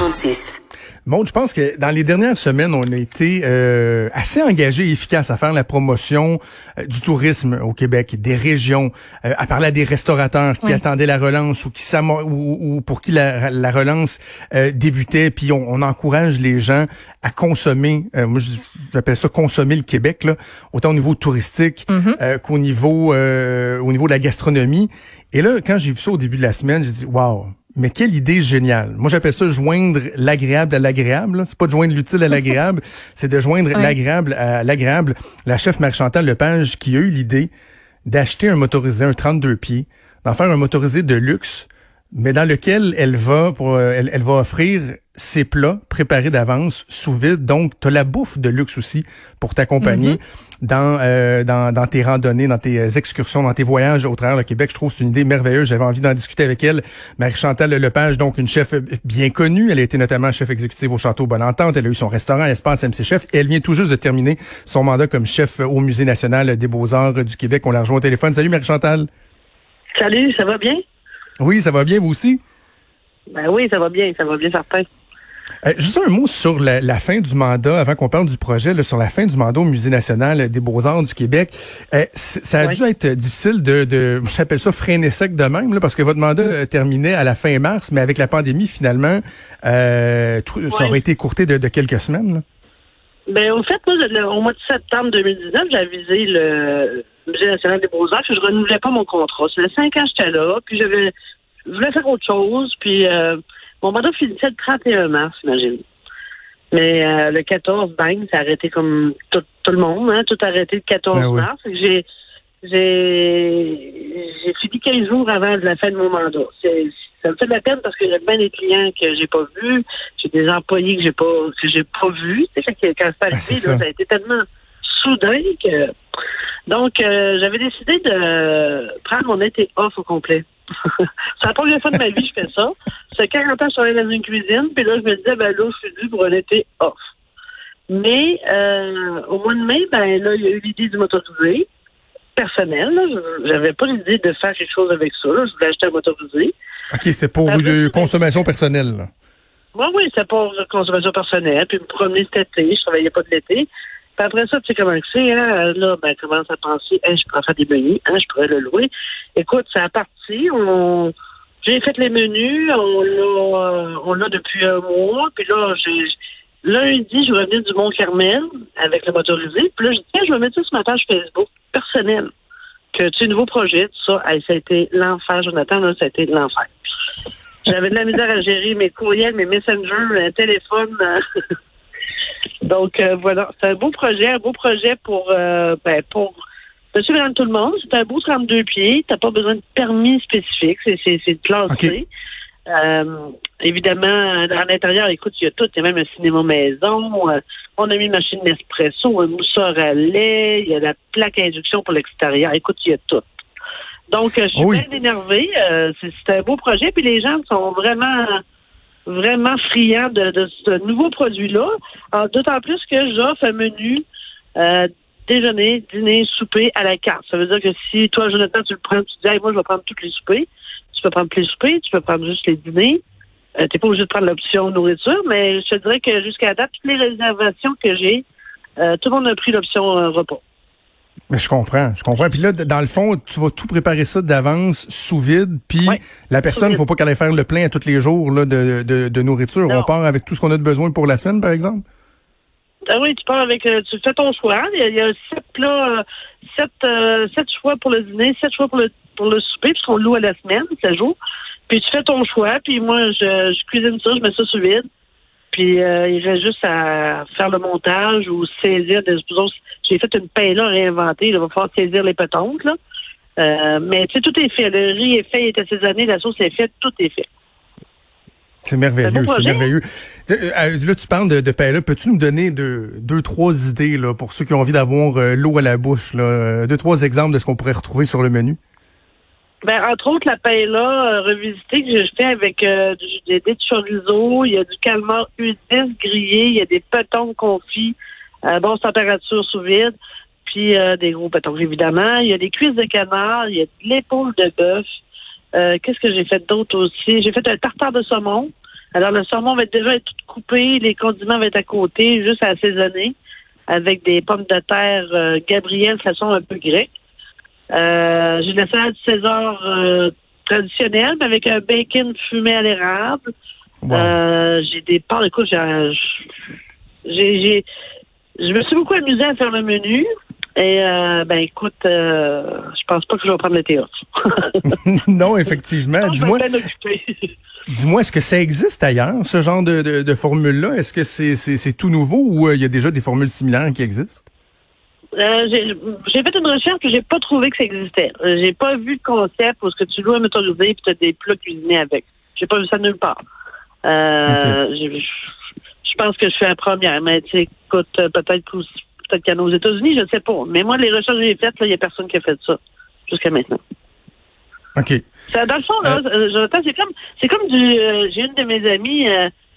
46. Bon, je pense que dans les dernières semaines, on a été euh, assez engagé et efficace à faire la promotion euh, du tourisme au Québec, des régions, euh, à parler à des restaurateurs qui attendaient la relance ou qui ou, ou pour qui la, la relance débutait. Puis on, on, encourage les gens à consommer. moi, j'appelle ça consommer le Québec, là, autant au niveau touristique mm-hmm. qu'au niveau au niveau de la gastronomie. Et là, quand j'ai vu ça au début de la semaine, j'ai dit waouh mais quelle idée géniale. Moi, j'appelle ça joindre l'agréable à l'agréable. C'est pas de joindre l'utile à l'agréable, c'est de joindre l'agréable à l'agréable. La chef Marie-Chantal Lepage qui a eu l'idée d'acheter un motorisé, un 32 pieds, d'en faire un motorisé de luxe, mais dans lequel elle va pour euh, elle, elle va offrir ses plats préparés d'avance sous vide. Donc, tu as la bouffe de luxe aussi pour t'accompagner mm-hmm. dans, euh, dans, dans tes randonnées, dans tes euh, excursions, dans tes voyages au travers le Québec. Je trouve que c'est une idée merveilleuse. J'avais envie d'en discuter avec elle. Marie-Chantal Lepage, donc une chef bien connue. Elle a été notamment chef exécutive au Château Bonne Entente. Elle a eu son restaurant Espace MC Chef. Et elle vient tout juste de terminer son mandat comme chef au Musée national des beaux-arts du Québec. On la rejoint au téléphone. Salut Marie-Chantal. Salut, ça va bien? Oui, ça va bien, vous aussi? Ben oui, ça va bien, ça va bien certain. Euh, juste un mot sur la, fin du mandat, avant qu'on parle du projet, là, sur la fin du mandat au Musée national des beaux-arts du Québec. Euh, ça a dû être difficile de, de j'appelle ça freiner sec de même, là, parce que votre mandat euh, terminait à la fin mars, mais avec la pandémie, finalement, euh, ça aurait été courté de, quelques semaines. Là. Ben, au fait, moi, au mois de septembre 2019, j'ai avisé le Musée national des beaux-arts que je renouvelais pas mon contrat. C'est cinq ans que j'étais là, puis j'avais, je voulais faire autre chose, puis mon mandat finissait le 31 mars, imagine. Mais euh, le 14, bang, ça a arrêté comme tout, le monde, hein, tout arrêté le 14 ben mars. J'ai j'ai j'ai fini 15 jours avant la fin de mon mandat. ça me fait de la peine parce que j'ai bien des clients que j'ai pas vus, j'ai des employés que j'ai pas que j'ai pas vus. C'est que quand c'est arrivé, ça. a été tellement soudain que donc euh, j'avais décidé de prendre mon été off au complet. c'est la première fois de ma vie que je fais ça. C'est 40 ans que je travaillais dans une cuisine, puis là, je me disais, ben là, je suis due pour un été off. Mais euh, au mois de mai, ben là, il y a eu l'idée du motorisé personnel. J'avais pas l'idée de faire quelque chose avec ça. Je voulais acheter un motorisé. OK, c'était pour une consommation personnelle. Là. Oui, oui, c'était pour consommation personnelle. Puis me promener cet été, je travaillais pas de l'été. Après ça, tu sais comment c'est, hein? Là, ben, commence à penser, hein, je pourrais faire des menus, hein, je pourrais le louer. Écoute, a parti. On j'ai fait les menus, on l'a, on l'a depuis un mois, puis là, j'ai, lundi, je revenais du Mont-Carmel avec le motorisé, puis là, je dis, tiens, je vais mettre ça sur ma page Facebook personnelle, que tu es nouveau projet, tout ça, ça a été l'enfer, Jonathan, là, ça a été l'enfer. J'avais de la misère à gérer mes courriels, mes messengers, un téléphone. Donc, euh, voilà, c'est un beau projet, un beau projet pour, euh, ben, pour Monsieur, madame, tout le monde, c'est un beau 32 pieds. T'as pas besoin de permis spécifique. C'est, c'est, c'est classé. Euh, évidemment, à l'intérieur, écoute, il y a tout. Il y a même un cinéma maison. Euh, on a mis une machine Nespresso, un mousseur à lait. Il y a la plaque à induction pour l'extérieur. Écoute, il y a tout. Donc, euh, je suis bien énervée. c'est, un beau projet. Puis les gens sont vraiment, vraiment friands de, ce nouveau produit-là. D'autant plus que j'offre un menu déjeuner, dîner, souper à la carte. Ça veut dire que si toi, Jonathan, tu le prends, tu dis, moi, je vais prendre tous les soupers. Tu peux prendre plus les soupers, tu peux prendre juste les dîners. Euh, tu n'es pas obligé de prendre l'option nourriture, mais je te dirais que jusqu'à date, toutes les réservations que j'ai, euh, tout le monde a pris l'option euh, repas. Mais je comprends, je comprends. Puis là, dans le fond, tu vas tout préparer ça d'avance sous vide, puis la personne, il faut pas qu'elle aille faire le plein à tous les jours là, de, de, nourriture. On part avec tout ce qu'on a de besoin pour la semaine, par exemple? Ah oui, tu pars avec, euh, tu fais ton choix. Il y a, sept plats, euh, sept, euh, sept choix pour le dîner, sept choix pour le pour le souper, puisqu'on loue à la semaine, ça joue. Puis tu fais ton choix, puis moi je, je cuisine ça, je mets ça sous vide. Puis il reste juste à faire le montage ou saisir des J'ai fait une paille là réinventée, il va falloir saisir les pétanques, là. mais tu sais, tout est fait. Le riz est fait, il est assaisonné, la sauce est faite, tout est fait. C'est merveilleux, c'est merveilleux. Euh, euh, là, tu parles de, de paella. Peux-tu nous donner deux, deux, trois idées là, pour ceux qui ont envie d'avoir euh, l'eau à la bouche? Là, deux, trois exemples de ce qu'on pourrait retrouver sur le menu? Ben, entre autres, la paella revisitée que je fais avec euh, des, des chorizo, il y a du calmar U10 grillé, il y a des petons confits à bonne température sous vide, puis des gros petons, évidemment. Il y a des cuisses de canard, il y a de l'épaule de bœuf, euh, qu'est-ce que j'ai fait d'autre aussi? J'ai fait un tartare de saumon Alors, le saumon va déjà être tout coupé, les condiments vont être à côté, juste à assaisonner, avec des pommes de terre euh, Gabriel façon un peu grecque. Euh, j'ai de la salade César euh, traditionnelle, mais avec un bacon fumé à l'érable. Euh, j'ai des pâtes, écoute, j'ai, j'ai, je me suis beaucoup amusée à faire le menu. Et euh, ben écoute, euh, je pense pas que je vais prendre le théâtre. non, effectivement. Dis-moi. Dis-moi, est-ce que ça existe ailleurs, ce genre de, de, formule-là? Est-ce que c'est, c'est, tout nouveau ou euh, il y a déjà des formules similaires qui existent? Euh, j'ai, fait une recherche et j'ai pas trouvé que ça existait. Euh, j'ai pas vu de concept où ce que tu loues un motorisé et tu as des plats cuisinés avec. J'ai pas vu ça nulle part. je pense que je suis la première, mais tu écoute, peut-être peut-être qu'il y en a aux États-Unis, je ne sais pas. Mais moi, les recherches que j'ai faites, il n'y a personne qui a fait ça jusqu'à maintenant. OK. dans le fond, là, euh, euh, c'est comme c'est comme du euh, j'ai une de mes amies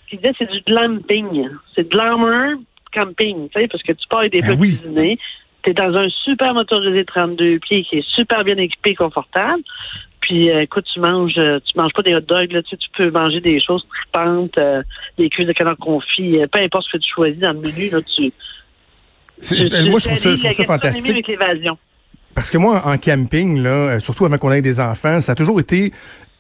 qui disait c'est du glamping. C'est glamour camping, tu sais, parce que tu pars avec des ben plats cuisinés. Tu es dans un super motorisé 32 pieds qui est super bien équipé et confortable. Puis écoute, tu manges tu manges pas des hot dogs, là, tu, sais, tu peux manger des choses tripantes, des cuisses de canard confit, peu importe ce que tu choisis dans le menu, là, tu ben, moi, je trouve ça, je trouve ça fantastique. Parce que moi, en camping, là, euh, surtout avant qu'on ait des enfants, ça a toujours été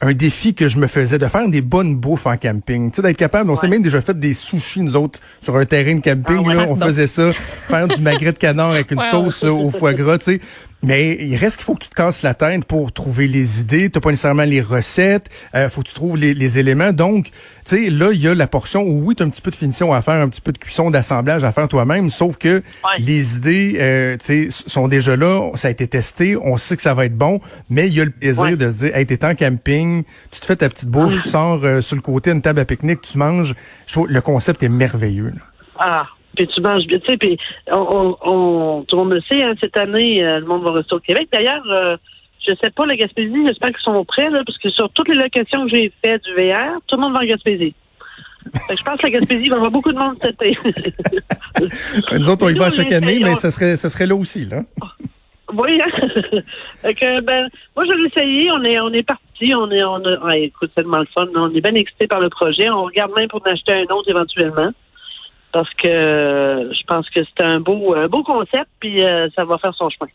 un défi que je me faisais de faire des bonnes bouffes en camping. Tu sais, d'être capable, on s'est même déjà fait des sushis, nous autres, sur un terrain de camping. Ah là, on faisait ça, faire du magret de canard avec une sauce au foie gras, tu sais. Mais il reste qu'il faut que tu te casses la tête pour trouver les idées. Tu pas nécessairement les recettes. Euh, faut que tu trouves les, éléments. Donc, tu sais, là, il y a la portion où oui, tu as un petit peu de finition à faire, un petit peu de cuisson, d'assemblage à faire toi-même. Sauf que les idées, euh, tu sais, sont déjà là. Ça a été testé. On sait que ça va être bon. Mais il y a le plaisir de se dire, hey, t'es en camping, tu te fais ta petite bouffe, tu sors euh, sur le côté une table à pique-nique, tu manges. Je trouve le concept est merveilleux. Ah, puis tu manges bien, tu sais, puis on, on, tout le monde le sait, hein, cette année, euh, le monde va rester au Québec. D'ailleurs, euh, je sais pas, la Gaspésie, j'espère qu'ils sont prêts, là, parce que sur toutes les locations que j'ai faites du VR, tout le monde va en Gaspésie. je pense que la Gaspésie va avoir beaucoup de monde cet été. Nous autres, on y va chaque année, mais ça serait, ça serait là aussi, là. Oui, hein? que, ben, moi, je vais essayer. On est, on est parti. On est, on a, écoute, c'est tellement le fun. On est bien excité par le projet. On regarde même pour en acheter un autre éventuellement parce que je pense que c'est un beau, beau concept, puis euh, ça va faire son chemin.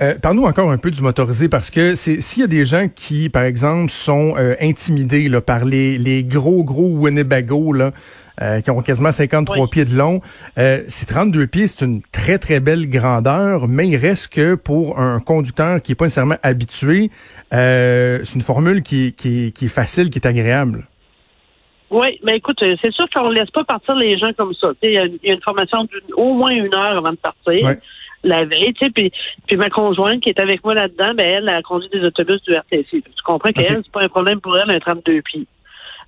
Euh, Parle-nous encore un peu du motorisé parce que c'est s'il y a des gens qui, par exemple, sont euh, intimidés là, par les, les gros gros Winnebago là, euh, qui ont quasiment 53 pieds de long, c'est 32 pieds, c'est une très très belle grandeur, mais il reste que pour un conducteur qui est pas nécessairement habitué, c'est une formule qui, qui, qui est facile, qui est agréable. Oui, mais écoute, euh, c'est sûr qu'on ne laisse pas partir les gens comme ça. Il y, a une formation d'au moins une heure avant de partir. La veille, tu sais, puis, puis ma conjointe qui est avec moi là-dedans, ben elle, a conduit des autobus du RTC. Tu comprends qu'elle, c'est pas un problème pour elle, un 32 pieds.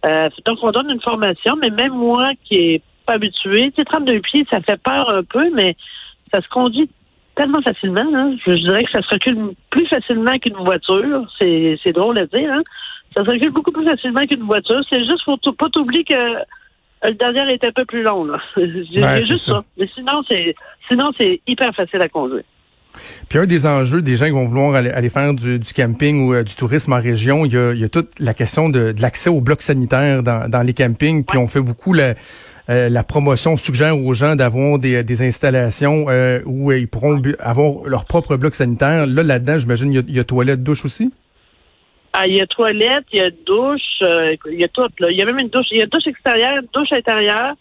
Euh, donc, on donne une formation, mais même moi qui est pas habitué, tu sais, 32 pieds, ça fait peur un peu, mais ça se conduit tellement facilement. Hein. Je, dirais que ça se recule plus facilement qu'une voiture. C'est, c'est drôle à dire, hein? Ça se recule beaucoup plus facilement qu'une voiture. C'est juste, faut pas t'oublier que le dernier est un peu plus long, là. C'est juste ça. Mais sinon, c'est, sinon, c'est hyper facile à conduire. Puis un des enjeux des gens qui vont vouloir aller, faire du, camping ou euh, du tourisme en région, il y a, toute la question de, l'accès aux blocs sanitaires dans, les campings. Puis on fait beaucoup la, euh, la promotion, suggère aux gens d'avoir des, installations euh, où ils pourront avoir leur propre bloc sanitaire. Là, là-dedans, j'imagine, il y a, il y a toilette, douche aussi? Ah, il y a toilette, il y a douche, euh, il y a tout. Là. Il y a même une douche. Il y a douche extérieure, douche intérieure.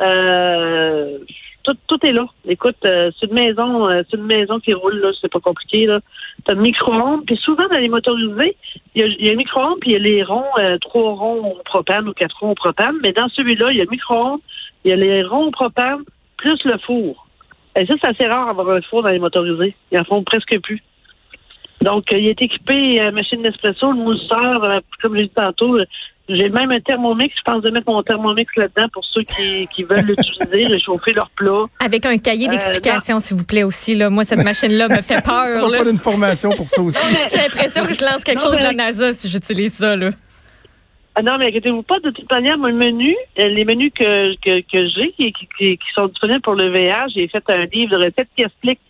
Euh, tout, tout est là. Écoute, euh, c'est une maison, euh, c'est une maison qui roule là, c'est pas compliqué là. T'as un micro-ondes, puis souvent dans les motorisés, il y a, il y a un micro-ondes, puis il y a les ronds, trois ronds au propane ou quatre ronds au propane. Mais dans celui-là, il y a le micro-ondes, il y a les ronds au propane plus le four. Et ça, c'est assez rare d'avoir un four dans les motorisés. Ils en font presque plus. Donc, euh, il est équipé euh, machine d'espresso, le mousseur, euh, comme j'ai dit tantôt. J'ai même un thermomix. Je pense de mettre mon thermomix là-dedans pour ceux qui, qui veulent l'utiliser, réchauffer leur plat. Avec un cahier d'explication, s'il vous plaît, aussi. Là. Moi, cette machine-là me fait peur. pas d'une formation pour ça aussi. J'ai l'impression que je lance quelque chose de la NASA si j'utilise ça. Là. Ah non, mais inquiétez-vous pas, de toute manière, mon menu, les menus que, que, que j'ai qui, qui, qui, sont disponibles pour le VR, j'ai fait un livre de recettes qui explique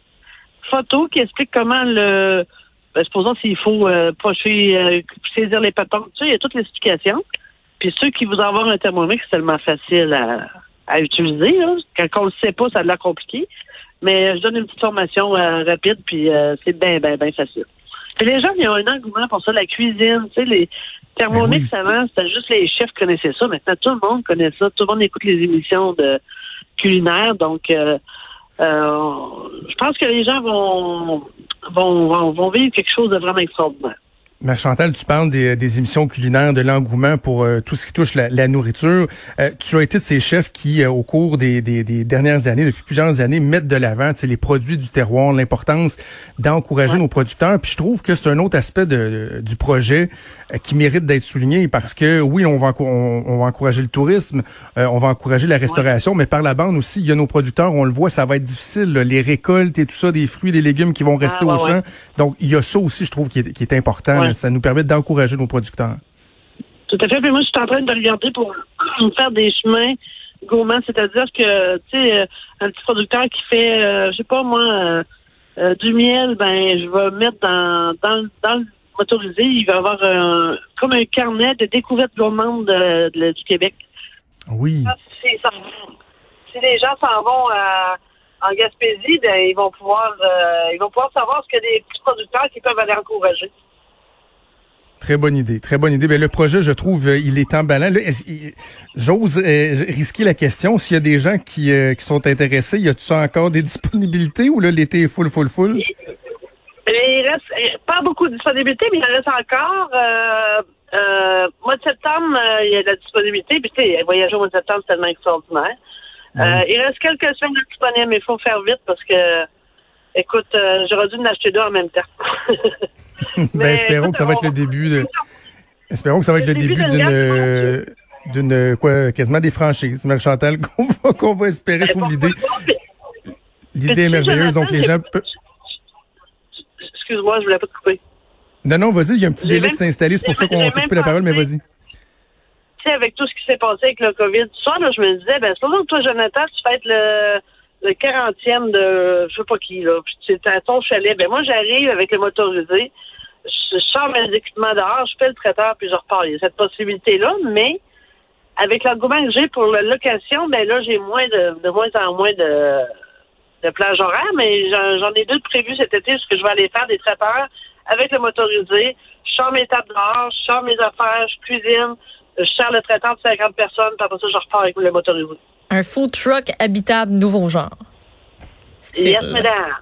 photo, qui explique comment le ben, supposons s'il faut euh, pocher, euh, saisir les patentes, tu sais, il y a toute l'explication. Puis ceux qui voudraient avoir un thermomètre, c'est tellement facile à, à utiliser. Là. Quand on le sait pas, ça a l'air compliqué. Mais je donne une petite formation euh, rapide, puis euh, c'est bien, bien, bien facile. Puis les gens, ils ont un engouement pour ça, la cuisine, tu sais, les thermomètres ben avant, c'était juste les chefs qui connaissaient ça. Maintenant, tout le monde connaît ça. Tout le monde écoute les émissions de culinaires. Donc, euh, je pense que les gens vont, vont, vont vivre quelque chose de vraiment extraordinaire. Marc Chantal, tu parles des, des émissions culinaires, de l'engouement pour euh, tout ce qui touche la, la nourriture. Euh, tu as été de ces chefs qui, euh, au cours des, des, des, dernières années, depuis plusieurs années, mettent de l'avant les produits du terroir, l'importance d'encourager nos producteurs. Puis je trouve que c'est un autre aspect de, du projet qui mérite d'être souligné parce que oui, on va, on, va encourager le tourisme, on va encourager la restauration, mais par la bande aussi, il y a nos producteurs, on le voit, ça va être difficile, les récoltes et tout ça, des fruits, des légumes qui vont rester ah, au champ. Donc il y a ça aussi, je trouve, qui est, qui est important ça nous permet d'encourager nos producteurs. Tout à fait. Puis moi, je suis en train de regarder pour faire des chemins gourmands, c'est-à-dire que, tu sais, euh, un petit producteur qui fait, euh, je sais pas moi, euh, du miel, ben, je vais mettre dans, dans, dans le motorisé, il va avoir un, comme un carnet de découvertes gourmandes du Québec. Oui. Si, les gens s'en vont en Gaspésie, ben, ils vont pouvoir, ils vont pouvoir savoir ce que des petits producteurs qui peuvent aller encourager. Très bonne idée, très bonne idée. Mais le projet, je trouve, euh, il est emballant. J'ose euh, risquer la question. S'il y a des gens qui, euh, qui sont intéressés, y a-tu encore des disponibilités ou là, l'été est full, full, full? Il reste pas beaucoup de disponibilité, mais il en reste encore. Euh, mois de septembre, il y a de la disponibilité. Puis, tu sais, voyager au mois de septembre, c'est tellement extraordinaire. il reste quelques semaines disponibles, mais il faut faire vite parce que, écoute, j'aurais dû en acheter deux en même temps. ben, espérons que ça va être le début de. Espérons que ça va être le début d'une d'une quoi quasiment des franchises, Mère Chantal, qu'on va qu'on va espérer. Trouve l'idée l'idée est merveilleuse. Donc les gens peuvent. Excuse-moi, je voulais pas te couper. Non, non, vas-y, il y a un petit délai qui s'est installé, c'est pour ça qu'on s'est coupé la parole, mais vas-y. Tu sais, avec tout ce qui s'est passé avec le COVID, tout ça, là, je me disais, ben, c'est pas que toi, Jonathan, tu fais être le, le 40e de je sais pas qui, là. Puis c'est à ton chalet. Ben moi, j'arrive avec le motorisé je sors mes équipements dehors, je fais le traiteur, puis je repars. Il y a cette possibilité-là, mais avec l'argument que j'ai pour la location, ben là, j'ai moins de, de moins en moins de, de plages horaires, mais j'en ai deux prévus cet été, parce que je vais aller faire des traiteurs avec le motorisé. Je sors mes tables dehors, je sors mes affaires, je cuisine, je sors le traiteur de 50 personnes, puis après ça, je repars avec le motorisé. Un food truck habitable nouveau genre. Yes, madame.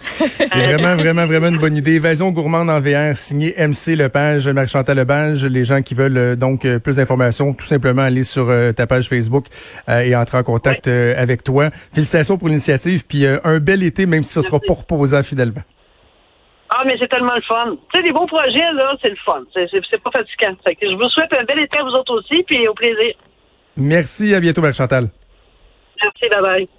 C'est vraiment, vraiment, vraiment une bonne idée. Évasion gourmande en VR, signé MC Lepage, Marie-Chantal Lepage. Les gens qui veulent euh, donc euh, plus d'informations, tout simplement aller sur euh, ta page Facebook et entrer en contact avec toi. Félicitations pour l'initiative, puis un bel été, même si ce sera pas reposant fidèlement. Ah, mais c'est tellement le fun. Tu sais, les bons projets, là, c'est le fun. C'est pas fatigant. je vous souhaite un bel été à vous autres aussi, puis au plaisir. Merci, à bientôt, Marie-Chantal. Merci, bye bye.